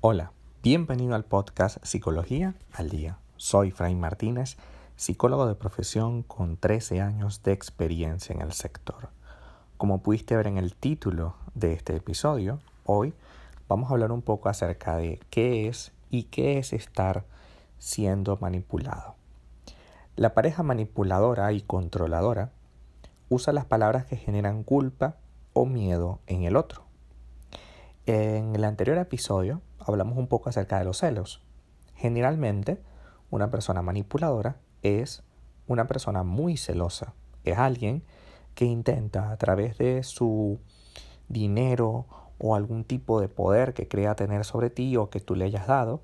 Hola, bienvenido al podcast Psicología al Día. Soy Fray Martínez, psicólogo de profesión con 13 años de experiencia en el sector. Como pudiste ver en el título de este episodio, hoy vamos a hablar un poco acerca de qué es y qué es estar siendo manipulado. La pareja manipuladora y controladora usa las palabras que generan culpa o miedo en el otro. En el anterior episodio hablamos un poco acerca de los celos. Generalmente, una persona manipuladora es una persona muy celosa. Es alguien que intenta a través de su dinero o algún tipo de poder que crea tener sobre ti o que tú le hayas dado,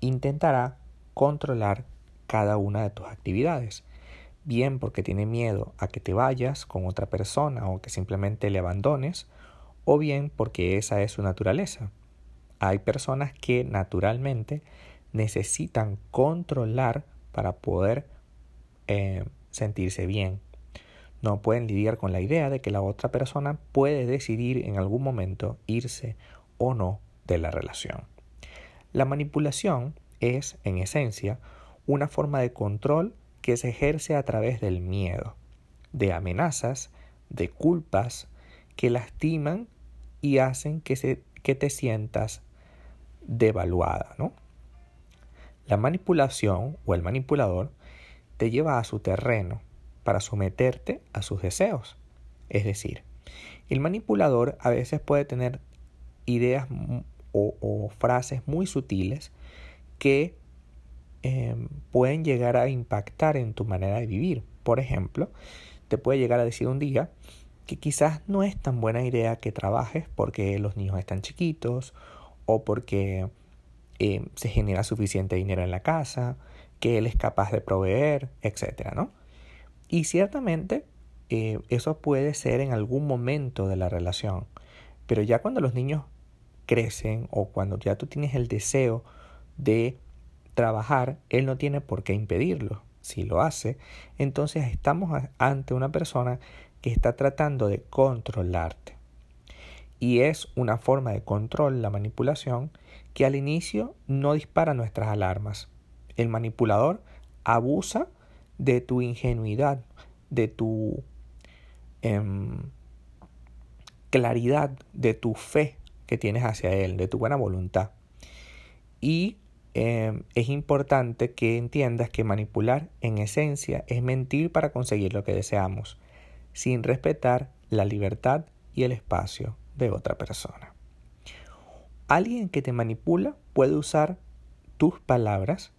intentará controlar cada una de tus actividades. Bien porque tiene miedo a que te vayas con otra persona o que simplemente le abandones, o bien porque esa es su naturaleza. Hay personas que naturalmente necesitan controlar para poder eh, sentirse bien. No pueden lidiar con la idea de que la otra persona puede decidir en algún momento irse o no de la relación. La manipulación es, en esencia, una forma de control que se ejerce a través del miedo, de amenazas, de culpas que lastiman y hacen que, se, que te sientas devaluada. ¿no? La manipulación o el manipulador te lleva a su terreno para someterte a sus deseos. Es decir, el manipulador a veces puede tener ideas o, frases muy sutiles que em, pueden llegar a impactar en tu manera de vivir. Por ejemplo, te puede llegar a decir un día que quizás no es tan buena idea que trabajes porque los niños están chiquitos o porque em, se genera suficiente dinero en la casa, que él es capaz de proveer, etcétera, ¿no? Y ciertamente eh, eso puede ser en algún momento de la relación, pero ya cuando los niños crecen o cuando ya tú tienes el deseo de trabajar, él no tiene por qué impedirlo. Si lo hace, entonces estamos ante una persona que está tratando de controlarte. Y es una forma de control, la manipulación, que al inicio no dispara nuestras alarmas. El manipulador abusa de tu ingenuidad, de tu em, claridad, de tu fe que tienes hacia Él, de tu buena voluntad. Y em, es importante que entiendas que manipular en esencia es mentir para conseguir lo que deseamos, sin respetar la libertad y el espacio de otra persona. Alguien que te manipula puede usar tus palabras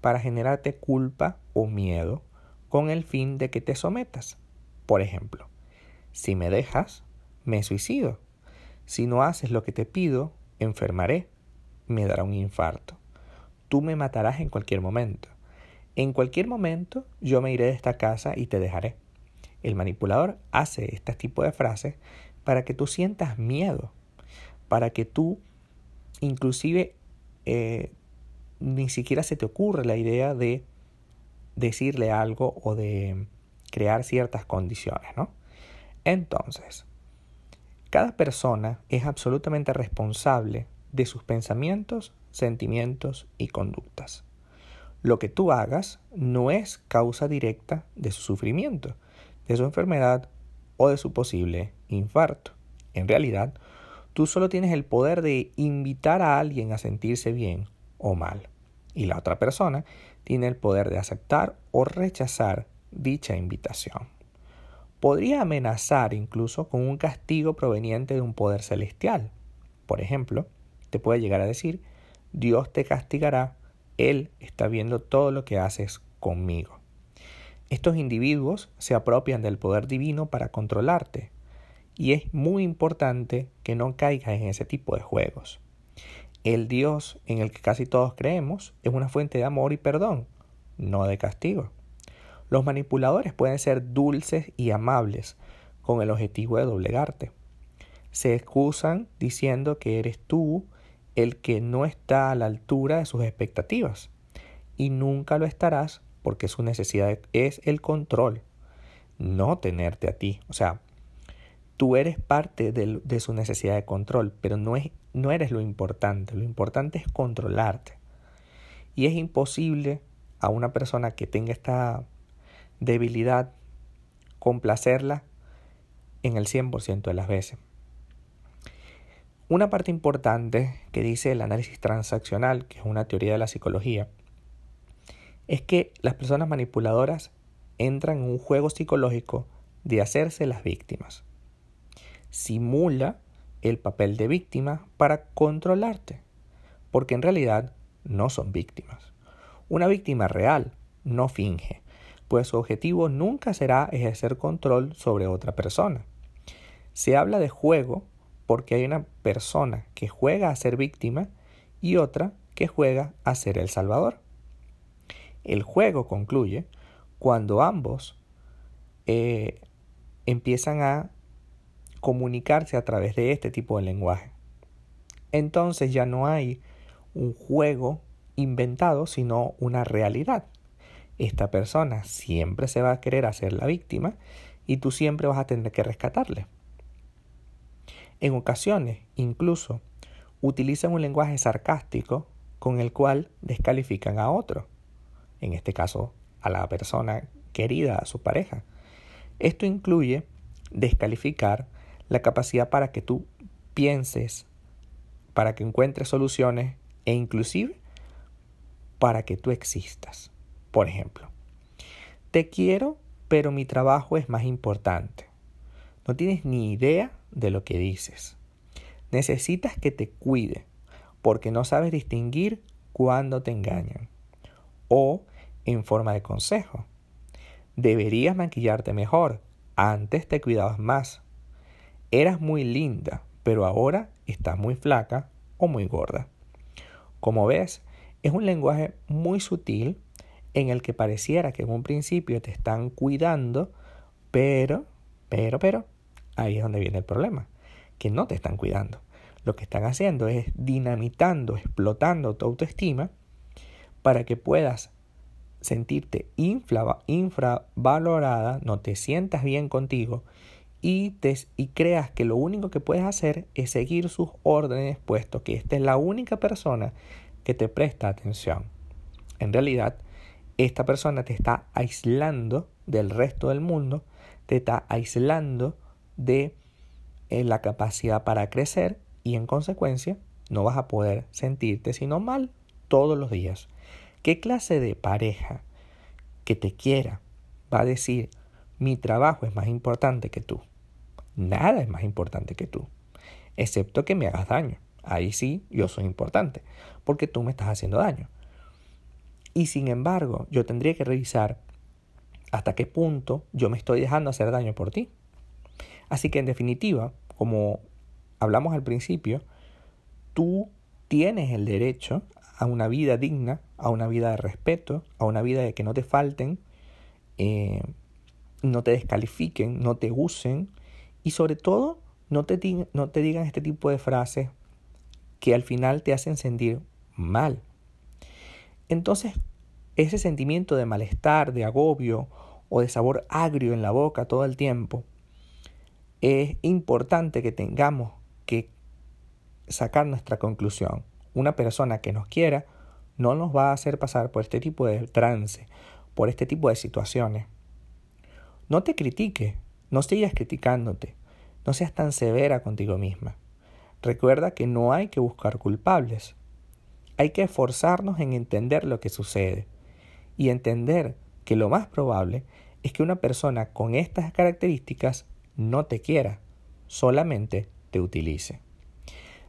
para generarte culpa o miedo con el fin de que te sometas. Por ejemplo, si me dejas, me suicido. Si no haces lo que te pido, enfermaré, me dará un infarto. Tú me matarás en cualquier momento. En cualquier momento yo me iré de esta casa y te dejaré. El manipulador hace este tipo de frases para que tú sientas miedo, para que tú inclusive eh, ni siquiera se te ocurre la idea de decirle algo o de crear ciertas condiciones, ¿no? Entonces, cada persona es absolutamente responsable de sus pensamientos, sentimientos y conductas. Lo que tú hagas no es causa directa de su sufrimiento, de su enfermedad o de su posible infarto. En realidad, tú solo tienes el poder de invitar a alguien a sentirse bien o mal y la otra persona tiene el poder de aceptar o rechazar dicha invitación. Podría amenazar incluso con un castigo proveniente de un poder celestial. Por ejemplo, te puede llegar a decir, Dios te castigará, Él está viendo todo lo que haces conmigo. Estos individuos se apropian del poder divino para controlarte, y es muy importante que no caigas en ese tipo de juegos. El Dios en el que casi todos creemos es una fuente de amor y perdón, no de castigo. Los manipuladores pueden ser dulces y amables con el objetivo de doblegarte. Se excusan diciendo que eres tú el que no está a la altura de sus expectativas y nunca lo estarás porque su necesidad es el control, no tenerte a ti. O sea, tú eres parte de, su necesidad de control, pero no es no eres lo importante, lo importante es controlarte. Y es imposible a una persona que tenga esta debilidad complacerla en el 100% de las veces. Una parte importante que dice el análisis transaccional, que es una teoría de la psicología, es que las personas manipuladoras entran en un juego psicológico de hacerse las víctimas. Simula el papel de víctima para controlarte, porque en realidad no son víctimas. Una víctima real no finge, pues su objetivo nunca será ejercer control sobre otra persona. Se habla de juego porque hay una persona que juega a ser víctima y otra que juega a ser el salvador. El juego concluye cuando ambos eh, empiezan a comunicarse a través de este tipo de lenguaje. Entonces ya no hay un juego inventado, sino una realidad. Esta persona siempre se va a querer hacer la víctima y tú siempre vas a tener que rescatarle. En ocasiones, incluso, utilizan un lenguaje sarcástico con el cual descalifican a otro, en este caso a la persona querida, a su pareja. Esto incluye descalificar la capacidad para que tú pienses, para que encuentres soluciones e inclusive para que tú existas. Por ejemplo, te quiero, pero mi trabajo es más importante. No tienes ni idea de lo que dices. Necesitas que te cuide porque no sabes distinguir cuándo te engañan. O en forma de consejo. Deberías maquillarte mejor. Antes te cuidabas más. Eras muy linda, pero ahora estás muy flaca o muy gorda. Como ves, es un lenguaje muy sutil en el que pareciera que en un principio te están cuidando, pero, pero, pero, ahí es donde viene el problema, que no te están cuidando. Lo que están haciendo es dinamitando, explotando tu autoestima para que puedas sentirte infravalorada, no te sientas bien contigo y, te, y creas que lo único que puedes hacer es seguir sus órdenes, puesto que esta es la única persona que te presta atención. En realidad, esta persona te está aislando del resto del mundo, te está aislando de eh, la capacidad para crecer y en consecuencia no vas a poder sentirte sino mal todos los días. ¿Qué clase de pareja que te quiera va a decir mi trabajo es más importante que tú? Nada es más importante que tú, excepto que me hagas daño. Ahí sí, yo soy importante, porque tú me estás haciendo daño. Y sin embargo, yo tendría que revisar hasta qué punto yo me estoy dejando hacer daño por ti. Así que en definitiva, como hablamos al principio, tú tienes el derecho a una vida digna, a una vida de respeto, a una vida de que no te falten, eh, no te descalifiquen, no te usen y sobre todo no te, no te digan este tipo de frases que al final te hacen sentir mal. Entonces, ese sentimiento de malestar, de agobio o de sabor agrio en la boca todo el tiempo, es importante que tengamos que sacar nuestra conclusión. Una persona que nos quiera no nos va a hacer pasar por este tipo de trance, por este tipo de situaciones. No te critique, no sigas criticándote, no seas tan severa contigo misma. Recuerda que no hay que buscar culpables. Hay que esforzarnos en entender lo que sucede y entender que lo más probable es que una persona con estas características no te quiera, solamente te utilice.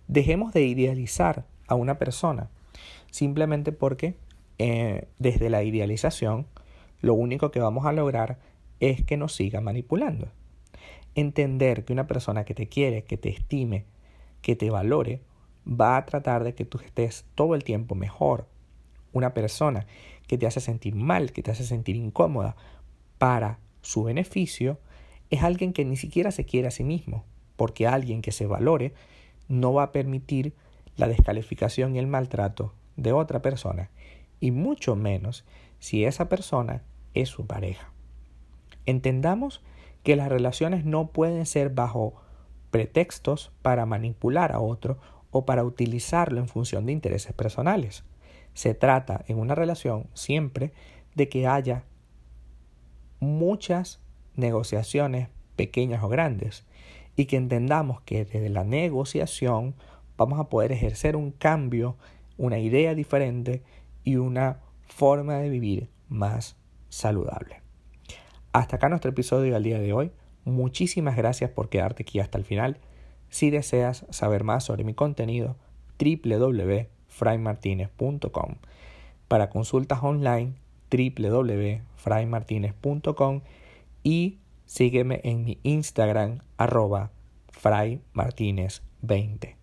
Dejemos de idealizar a una persona simplemente porque eh, desde la idealización lo único que vamos a lograr es que nos siga manipulando. Entender que una persona que te quiere, que te estime, que te valore, va a tratar de que tú estés todo el tiempo mejor. Una persona que te hace sentir mal, que te hace sentir incómoda para su beneficio, es alguien que ni siquiera se quiere a sí mismo, porque alguien que se valore no va a permitir la descalificación y el maltrato de otra persona, y mucho menos si esa persona es su pareja. Entendamos que las relaciones no pueden ser bajo pretextos para manipular a otro o para utilizarlo en función de intereses personales. Se trata en una relación siempre de que haya muchas negociaciones pequeñas o grandes y que entendamos que desde la negociación vamos a poder ejercer un cambio, una idea diferente y una forma de vivir más saludable. Hasta acá nuestro episodio del día de hoy. Muchísimas gracias por quedarte aquí hasta el final. Si deseas saber más sobre mi contenido, www.fraymartinez.com. Para consultas online, www.fraymartinez.com y sígueme en mi Instagram arroba fraymartinez20.